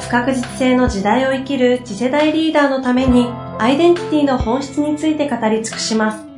不確実性の時代を生きる次世代リーダーのためにアイデンティティの本質について語り尽くします。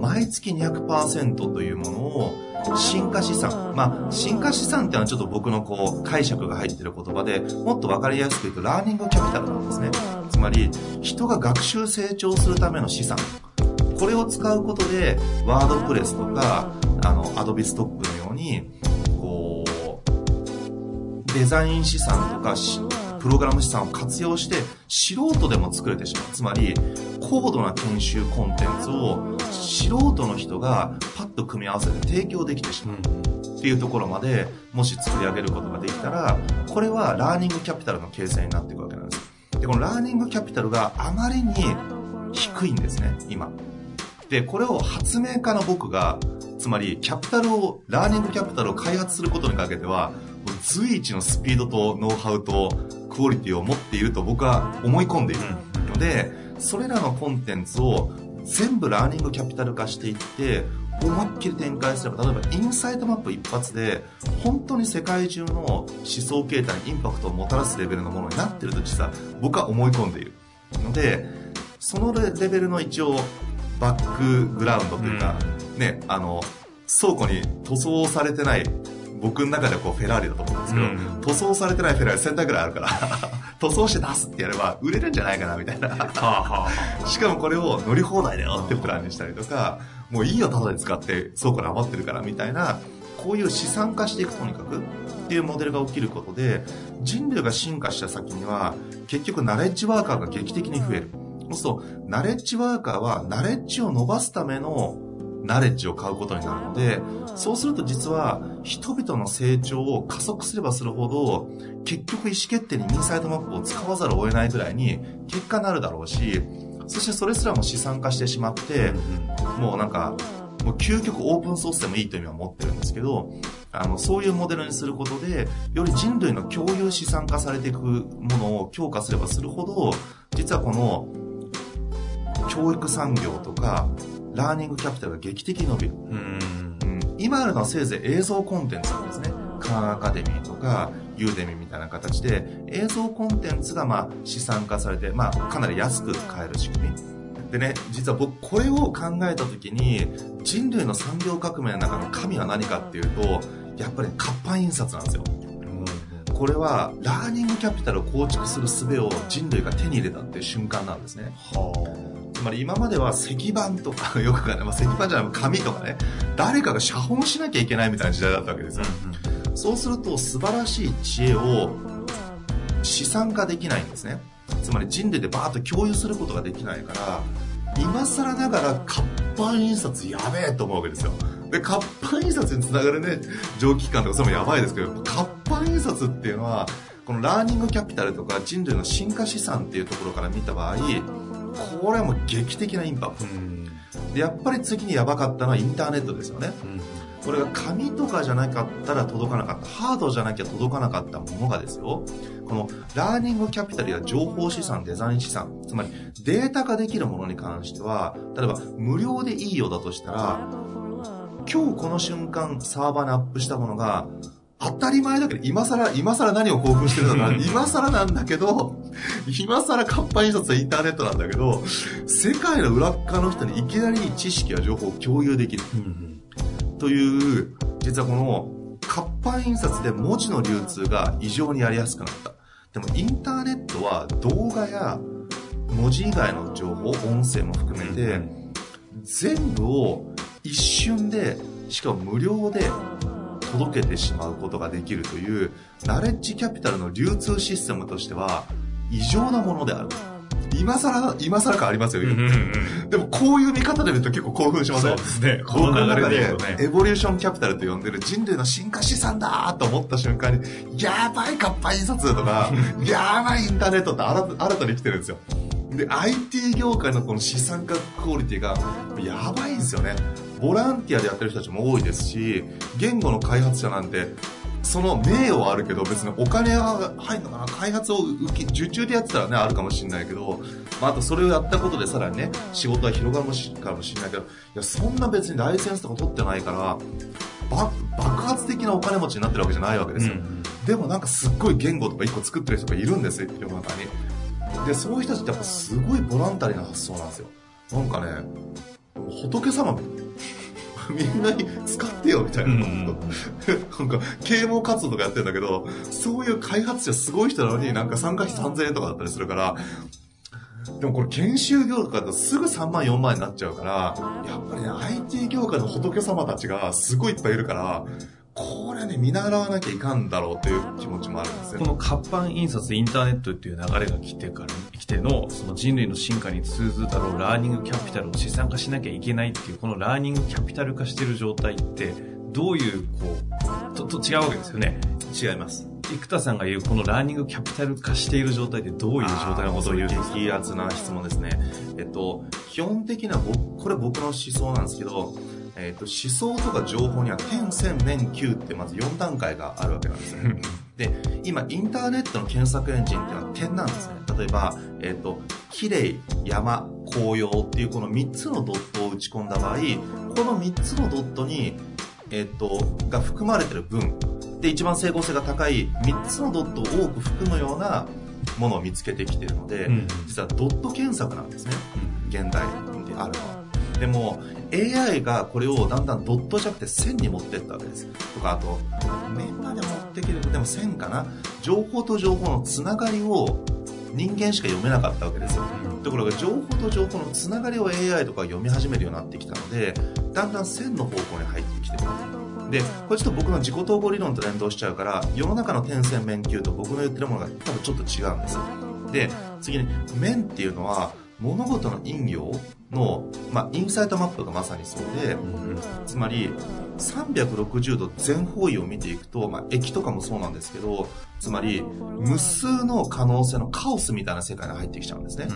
毎月200%というものを進化資産。まあ、進化資産っていうのはちょっと僕のこう解釈が入ってる言葉で、もっとわかりやすく言うとラーニングキャピタルなんですね。つまり、人が学習成長するための資産。これを使うことで、ワードプレスとか、あの、アドビストックのように、こう、デザイン資産とか、プログラム資産を活用して素人でも作れてしまう。つまり、高度な研修コンテンツを素人の人がパッと組み合わせて提供できてしまう。っていうところまで、もし作り上げることができたら、これはラーニングキャピタルの形成になっていくわけなんです。で、このラーニングキャピタルがあまりに低いんですね、今。で、これを発明家の僕が、つまりキャピタルを、ラーニングキャピタルを開発することにかけては、随一のスピードとノウハウとクオリティを持っていると僕は思い込んでいるので、それらのコンテンツを全部ラーニングキャピタル化していって、思いっきり展開すれば、例えばインサイトマップ一発で、本当に世界中の思想形態にインパクトをもたらすレベルのものになってると実は僕は思い込んでいる。ので、そのレベルの一応、バックグラウンドというか、うん、ね、あの、倉庫に塗装されてない僕の中ではこうフェラーリだと思うんですけど、うん、塗装されてないフェラーリ1000台ぐらいあるから 塗装して出すってやれば売れるんじゃないかなみたいな。しかもこれを乗り放題だよってプランにしたりとかもういいよただで使って倉庫で余ってるからみたいなこういう資産化していくとにかくっていうモデルが起きることで人類が進化した先には結局ナレッジワーカーが劇的に増えるそう。するとナレッジワーカーはナレッジを伸ばすためのナレッジを買うことになるので、そうすると実は人々の成長を加速すればするほど、結局意思決定にインサイトマップを使わざるを得ないぐらいに結果になるだろうし、そしてそれすらも資産化してしまって、もうなんか、もう究極オープンソースでもいいという意味は持ってるんですけど、あの、そういうモデルにすることで、より人類の共有資産化されていくものを強化すればするほど、実はこの、教育産業とか、ラーニングキャピタルが劇的に伸びる。うん、今あるのはせいぜい映像コンテンツなんですね。カーンアカデミーとか、ユーデミみたいな形で、映像コンテンツがまあ資産化されて、まあかなり安く買える仕組み。でね、実は僕これを考えた時に、人類の産業革命の中の神は何かっていうと、やっぱり活版印刷なんですよ。これはラーニングキャピタルを構築する術を人類が手に入れたっていう瞬間なんですね。はあつまり今までは石板とか、よくかね、まあ、石板じゃない、紙とかね、誰かが写本しなきゃいけないみたいな時代だったわけですよ。うんうん、そうすると素晴らしい知恵を資産化できないんですね。つまり人類でバーッと共有することができないから、今更ながら活版印刷やべえと思うわけですよ。で、活版印刷につながるね、蒸気機関とかそれもやばいですけど、活版印刷っていうのは、このラーニングキャピタルとか人類の進化資産っていうところから見た場合、これはもう劇的なインパクト、でやっぱり次にやばかったのはインターネットですよね、これが紙とかじゃなかったら届かなかった。ハードじゃなきゃ届かなかったものがですよ。このラーニングキャピタルや情報資産デザイン資産。つまりデータ化できるものに関しては例えば無料でいいようだとしたら今日この瞬間サーバーにアップしたものが当たり前だけど、今更、今更何を興奮してるのか、今更なんだけど、今更活版印刷はインターネットなんだけど、世界の裏側の人にいきなり知識や情報を共有できる。という、実はこの活版印刷で文字の流通が異常にやりやすくなった。でもインターネットは動画や文字以外の情報、音声も含めて、全部を一瞬で、しかも無料で届けてしまうことができるというナレッジキャピタルの流通システムとしては異常なものである今更、今更感ありますよ、うんうんうんでもこういう見方で見ると結構興奮しませんそうですね。こ僕のの流れでね。エボリューションキャピタルと呼んでる人類の進化資産だと思った瞬間に、やばい活版印刷とか、やばいインターネットって新た新たに来てるんですよ。で、IT 業界のこの資産化クオリティがやばいんですよね。ボランティアでやってる人たちも多いですし、言語の開発者なんて、その名誉はあるけど別にお金が入るのかな開発を受け受注でやってたらねあるかもしれないけど、まあ、あとそれをやったことでさらにね仕事は広がるもしかもしれないけどいやそんな別にライセンスとか取ってないからば爆発的なお金持ちになってるわけじゃないわけですよ、うんでもなんかすっごい言語とか一個作ってる人がいるんですよ世の中に。でそういう人たちってやっぱすごいボランタリーな発想なんですよ。なんかね仏様 みんなに使ってよみたいな、うんうんなんか啓蒙活動とかやってるんだけどそういう開発者すごい人なのになんか参加費3000円とかだったりするからでもこれ研修業とかだとすぐ3万4万になっちゃうからやっぱりね IT 業界の仏様たちがすごいいっぱいいるからこれね見習わなきゃいかんだろうという気持ちもあるんですよ。この活版印刷インターネットっていう流れが来てから来ての？その人類の進化に通ずるだろうラーニングキャピタルを資産化しなきゃいけないっていうこのラーニングキャピタル化してる状態ってどういうこうとと違うわけですよね。違います。生田さんが言うこのラーニングキャピタル化している状態ってどういう状態のことを言うんですか激アツな質問ですね。えっと、基本的な僕、これ僕の思想なんですけど、えっと、思想とか情報には点、線、面、球ってまず4段階があるわけなんですよ。で、今、インターネットの検索エンジンっていうのは点なんですね。例えば、えっと、綺麗、山、紅葉っていうこの3つのドットを打ち込んだ場合、この3つのドットに、えっと、が含まれてる分、で、一番整合性が高い3つのドットを多く含むようなものを見つけてきているので、うん実はドット検索なんですね。現代であるのは。でも、AI がこれをだんだんドットじゃなくて線に持ってったわけです。とか、あと、面まで持ってける、でも線かな情報と情報のつながりを人間しか読めなかったわけですよ。ところが情報と情報のつながりを AI とか読み始めるようになってきたので、だんだん線の方向に入ってきてくる。で、これちょっと僕の自己統合理論と連動しちゃうから、世の中の点線面球と僕の言ってるものが多分ちょっと違うんですよ。で、次に、面っていうのは、物事の陰陽の、まあ、インサイトマップがまさにそうで、つまり、360度全方位を見ていくと、まあ、駅とかもそうなんですけど、つまり、無数の可能性のカオスみたいな世界に入ってきちゃうんですね。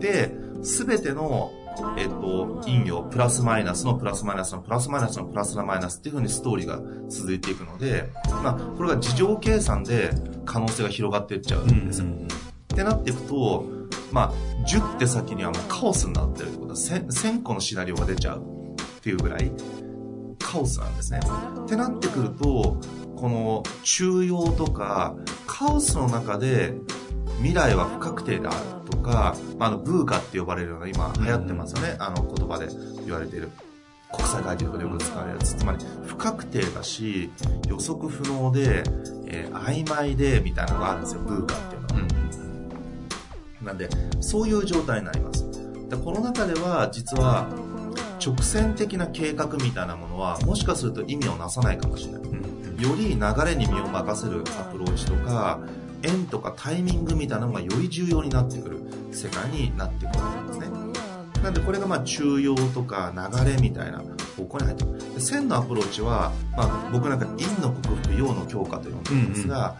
で、すべての、えっと、陰陽、プラスマイナスのプラスマイナスのプラスマイナスのプラスマイナスっていう風にストーリーが続いていくので、まあ、これが事情計算で可能性が広がっていっちゃうんですよ。ってなっていくと、まあ、10って先にはもうカオスになってるってことは 1000, 1000個のシナリオが出ちゃうっていうぐらいカオスなんですね。ってなってくると、この中庸とかカオスの中で未来は不確定であるとか、まあ、あのブーカって呼ばれるような今流行ってますよね、あの言葉で言われている。国際会議とかでよく使われるやつ。つまり不確定だし、予測不能で、えー曖昧でみたいなのがあるんですよ、ブーカっていうのは。なんで、そういう状態になります。でこの中では、実は、直線的な計画みたいなものは、もしかすると意味をなさないかもしれない。より流れに身を任せるアプローチとか、縁とかタイミングみたいなのがより重要になってくる世界になってくるわけですね。なんでこれがまあ中庸とか流れみたいな方向に入ってくる。で線のアプローチは、まあ、僕なんか陰の克服、陽の強化と呼んでるんですが、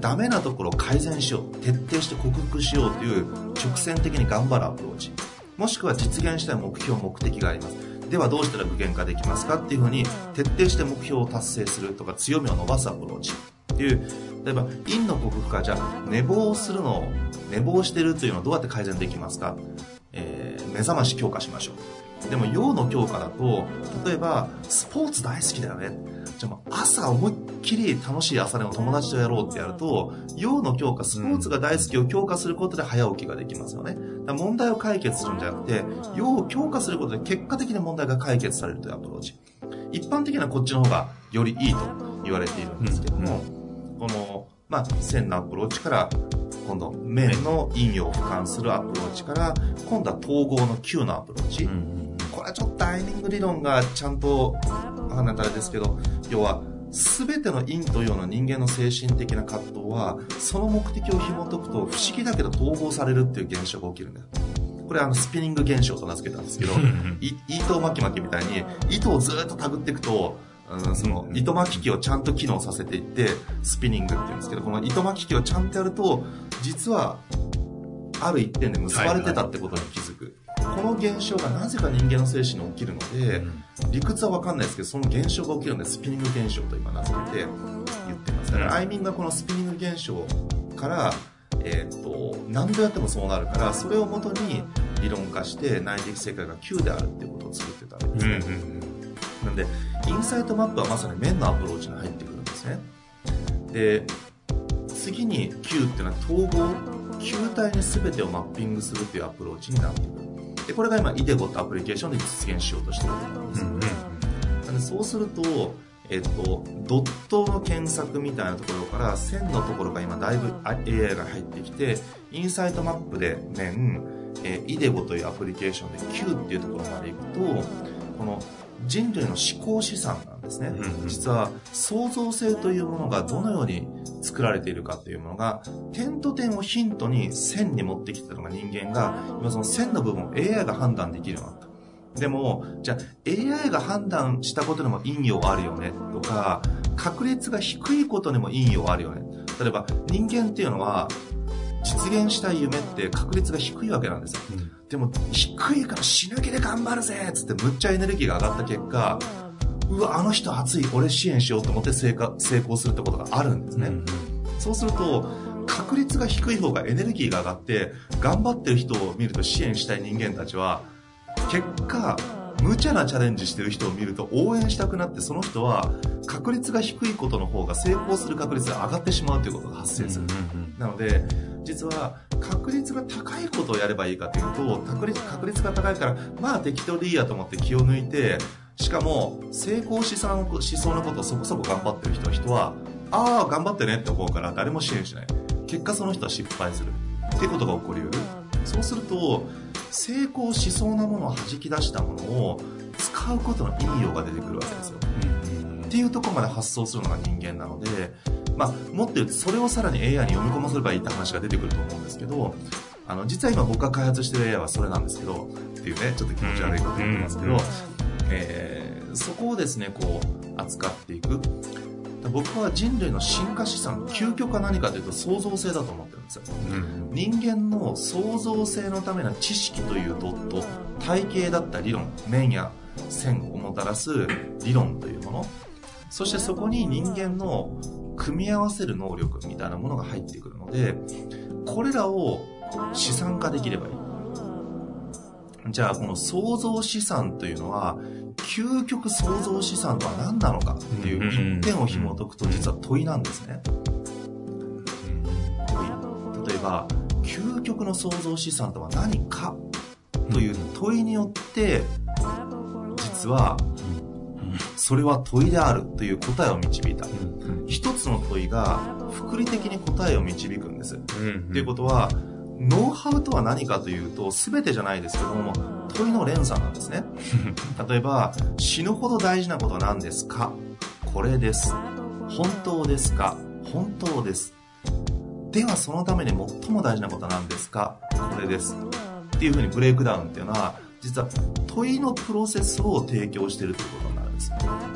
ダメなところを改善しよう、徹底して克服しようという直線的に頑張るアプローチ。もしくは実現したい目標、目的があります。ではどうしたら具現化できますか？っていうふうに徹底して目標を達成するとか強みを伸ばすアプローチ。っていう例えば陰の克服かじゃあ寝坊するのを寝坊してるというのをどうやって改善できますか、えー目覚まし強化しましょう。でも陽の強化だと例えばスポーツ大好きだよね。じゃあ朝思いっきり楽しい朝練を友達とやろうってやると陽の強化スポーツが大好きを強化することで早起きができますよね。だ問題を解決するんじゃなくて陽を強化することで結果的に問題が解決されるというアプローチ。一般的にはこっちの方がよりいいと言われているんですけども、この、まあ、線のアプローチから、今度、面の陰陽を俯瞰するアプローチから、今度は統合の球のアプローチ。これはちょっとタイミング理論がちゃんと、わかんないとあれですけど、要は、全ての陰と陽の人間の精神的な葛藤は、その目的を紐解くと不思議だけど統合されるっていう現象が起きるんだよ。これあのスピニング現象と名付けたんですけど、い糸巻き巻きみたいに糸をずっと手繰っていくと、うん、その糸巻き機をちゃんと機能させていってスピニングって言うんですけどこの糸巻き機をちゃんとやると実はある一点で結ばれてたってことに気づく、この現象がなぜか人間の精神に起きるので、理屈は分かんないですけどその現象が起きるのでスピニング現象と今名付けて言ってます。だからアイミンがこのスピニング現象からえーと、何度やってもそうなるからそれをもとに理論化して内的世界が9であるっていうことを作ってたわけですね、うんうんうん、なんでインサイトマップはまさに面のアプローチに入ってくるんですね。で次に球っていうのは統合球体に全てをマッピングするっていうアプローチになってくるでこれが今イデゴってアプリケーションで実現しようとしてる。わけなんです、うんうん、なん。でそうするとえっと、ドットの検索みたいなところから線のところが今だいぶ AI が入ってきてインサイトマップで面、えー、イデゴというアプリケーションで Q っていうところまで行くとこの人類の思考資産なんですね、実は創造性というものがどのように作られているかというものが点と点をヒントに線に持ってきたのが人間が今その線の部分を AI が判断できるようになったでも、じゃあ AI が判断したことでも陰陽あるよねとか、確率が低いことでも陰陽あるよね。例えば人間っていうのは、実現したい夢って確率が低いわけなんですよ。うん、でも、低いから死ぬ気で頑張るぜっつってむっちゃエネルギーが上がった結果、うわ、あの人熱い、俺支援しようと思って成成功するってことがあるんですね。うん、そうすると、確率が低い方がエネルギーが上がって、頑張ってる人を見ると支援したい人間たちは、結果無茶なチャレンジしてる人を見ると応援したくなってその人は確率が低いことの方が成功する確率が上がってしまうということが発生する、なので実は確率が高いことをやればいいかというと確率確率が高いからまあ適当でいいやと思って気を抜いてしかも成功しそうしそうなことをそこそこ頑張ってる人は人はああ頑張ってねって思うから誰も支援しない。結果その人は失敗する。ってことが起こりうる。そうすると成功しそうなものを弾き出したものを使うことの意味が出てくるわけですよ、っていうところまで発想するのが人間なので、まあ、もっと言うとそれをさらに AI に読み込ませればいいって話が出てくると思うんですけどあの実は今僕が開発してる AI はそれなんですけどっていうねちょっと気持ち悪いこと言ってますけど、えー、そこをですねこう扱っていく。僕は人類の進化資産究極は何かというと創造性だと思ってるんですよ、うん、人間の創造性のための知識というドット体系だった理論面や線をもたらす理論というものそしてそこに人間の組み合わせる能力みたいなものが入ってくるのでこれらを資産化できればいいじゃあこの創造資産というのは究極創造資産とは何なのかっていう一点を紐解くと実は問いなんですね。問い。例えば、究極の創造資産とは何かという問いによって、実は、それは問いであるという答えを導いた。一つの問いが、複利的に答えを導くんです。っていうことは、ノウハウとは何かというと、全てじゃないですけども、問いの連鎖なんですね。例えば、死ぬほど大事なことは何ですか？これです。本当ですか？本当です。では、そのために最も大事なことは何ですか？これです。っていうふうにブレイクダウンっていうのは、実は問いのプロセスを提供しているということです。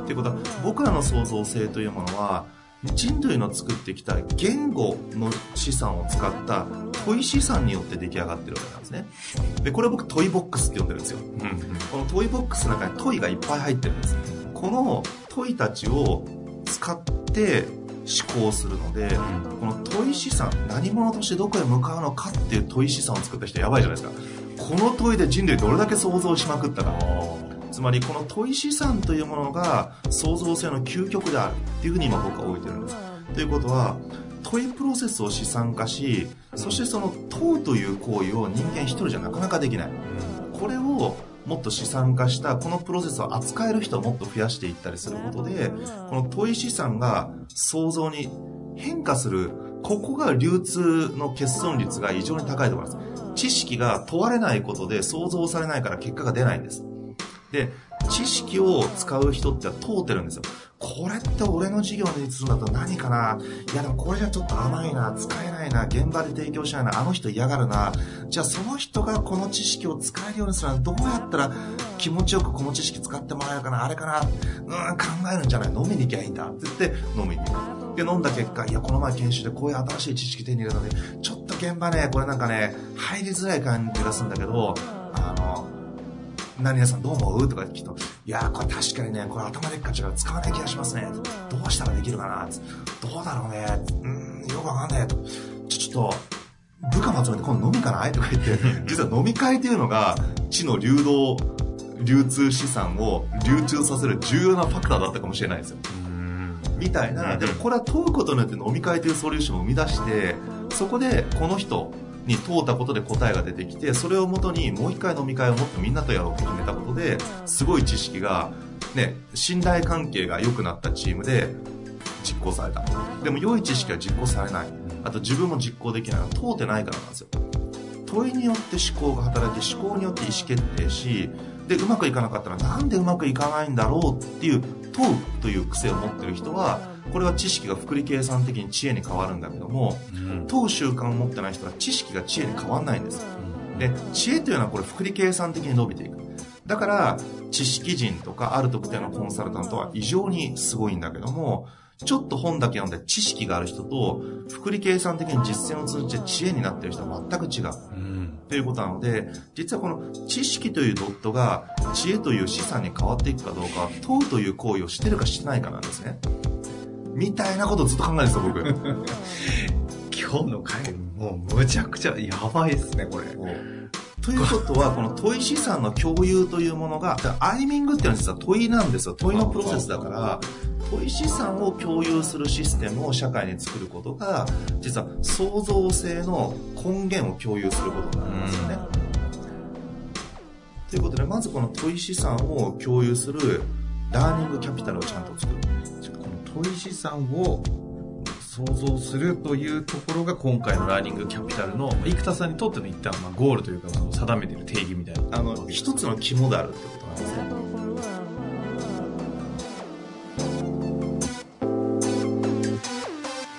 ということは、僕らの創造性というものは、人類の作ってきた言語の資産を使った問い資産によって出来上がってるわけなんですね。で、これ僕トイボックスって呼んでるんですよ。うん、このトイボックスの中に問いがいっぱい入ってるんです。この問いたちを使って思考するので、この問い資産、何者としてどこへ向かうのかっていう問い資産を作った人やばいじゃないですか。この問いで人類どれだけ創造しまくったか。つまりこの問い資産というものが創造性の究極であるっていうふうに今僕は置いてるんです。ということは問いプロセスを資産化しそしてその問うという行為を人間一人じゃなかなかできない。これをもっと資産化したこのプロセスを扱える人をもっと増やしていったりすることでこの問い資産が創造に変化するここが流通の欠損率が異常に高いところです。知識が問われないことで想像されないから結果が出ないんですで知識を使う人って通ってるんですよ。これって俺の授業にするんだと何かな？いやでもこれじゃちょっと甘いな、使えないな、現場で提供しないな、あの人嫌がるな。じゃあその人がこの知識を使えるようにするのはどうやったら気持ちよくこの知識使ってもらえるかな、あれかな、うん、考えるんじゃない？飲みに行きゃいいんだ。って言って飲みに行く。で、飲んだ結果、いや、この前研修でこういう新しい知識手に入れたので、ちょっと現場ね、これなんかね、入りづらい感じがするんだけど、あの、何々さんどう思う？とか聞くと、いやー、これ確かにね、これ頭でっかちが使わない気がしますね。どうしたらできるかな？どうだろうね。うーん、よくわかんない。とちょ、ちょっと、部下まとめて今度飲みかない？とか言って、実は飲み会っていうのが、地の流動、流通資産を流通させる重要なファクターだったかもしれないですよ。みたいな、でもこれは問うことによって飲み会というソリューションを生み出して、そこでこの人に問うたことで答えが出てきて、それをもとにもう一回飲み会をもっとみんなとやろうと決めたことで、すごい知識が、ね、信頼関係が良くなったチームで実行された。でも良い知識は実行されない。あと自分も実行できないのは。問うてないからなんですよ。問いによって思考が働き、思考によって意思決定し、で、うまくいかなかったらなんでうまくいかないんだろうっていう問うという癖を持ってる人は、これは知識が複利計算的に知恵に変わるんだけども、問う習慣を持ってない人は知識が知恵に変わらないんです。で、知恵というのはこれ複利計算的に伸びていく。だから、知識人とかある特定のコンサルタントは異常にすごいんだけども、ちょっと本だけ読んで知識がある人と、複利計算的に実践を通じて知恵になっている人は全く違う。ということなので、実はこの知識というドットが知恵という資産に変わっていくかどうかは、問うという行為をしてるかしてないかなんですね。みたいなことをずっと考えてた僕。今日の回、もうむちゃくちゃやばいですね、これ。ということは、この問い資産の共有というものが、アイミングっていうのは実は問いなんですよ。問いのプロセスだから、問い資産を共有するシステムを社会に作ることが、実は創造性の根源を共有することになりますよね。ということで、まずこの問い資産を共有するラーニングキャピタルをちゃんと作る。問い資産を創造するというところが今回のラーニングキャピタルのまあ生田さんにとっての一旦まあゴールというかその定めている定義みたいなあの、一つの肝であるってことなんですね。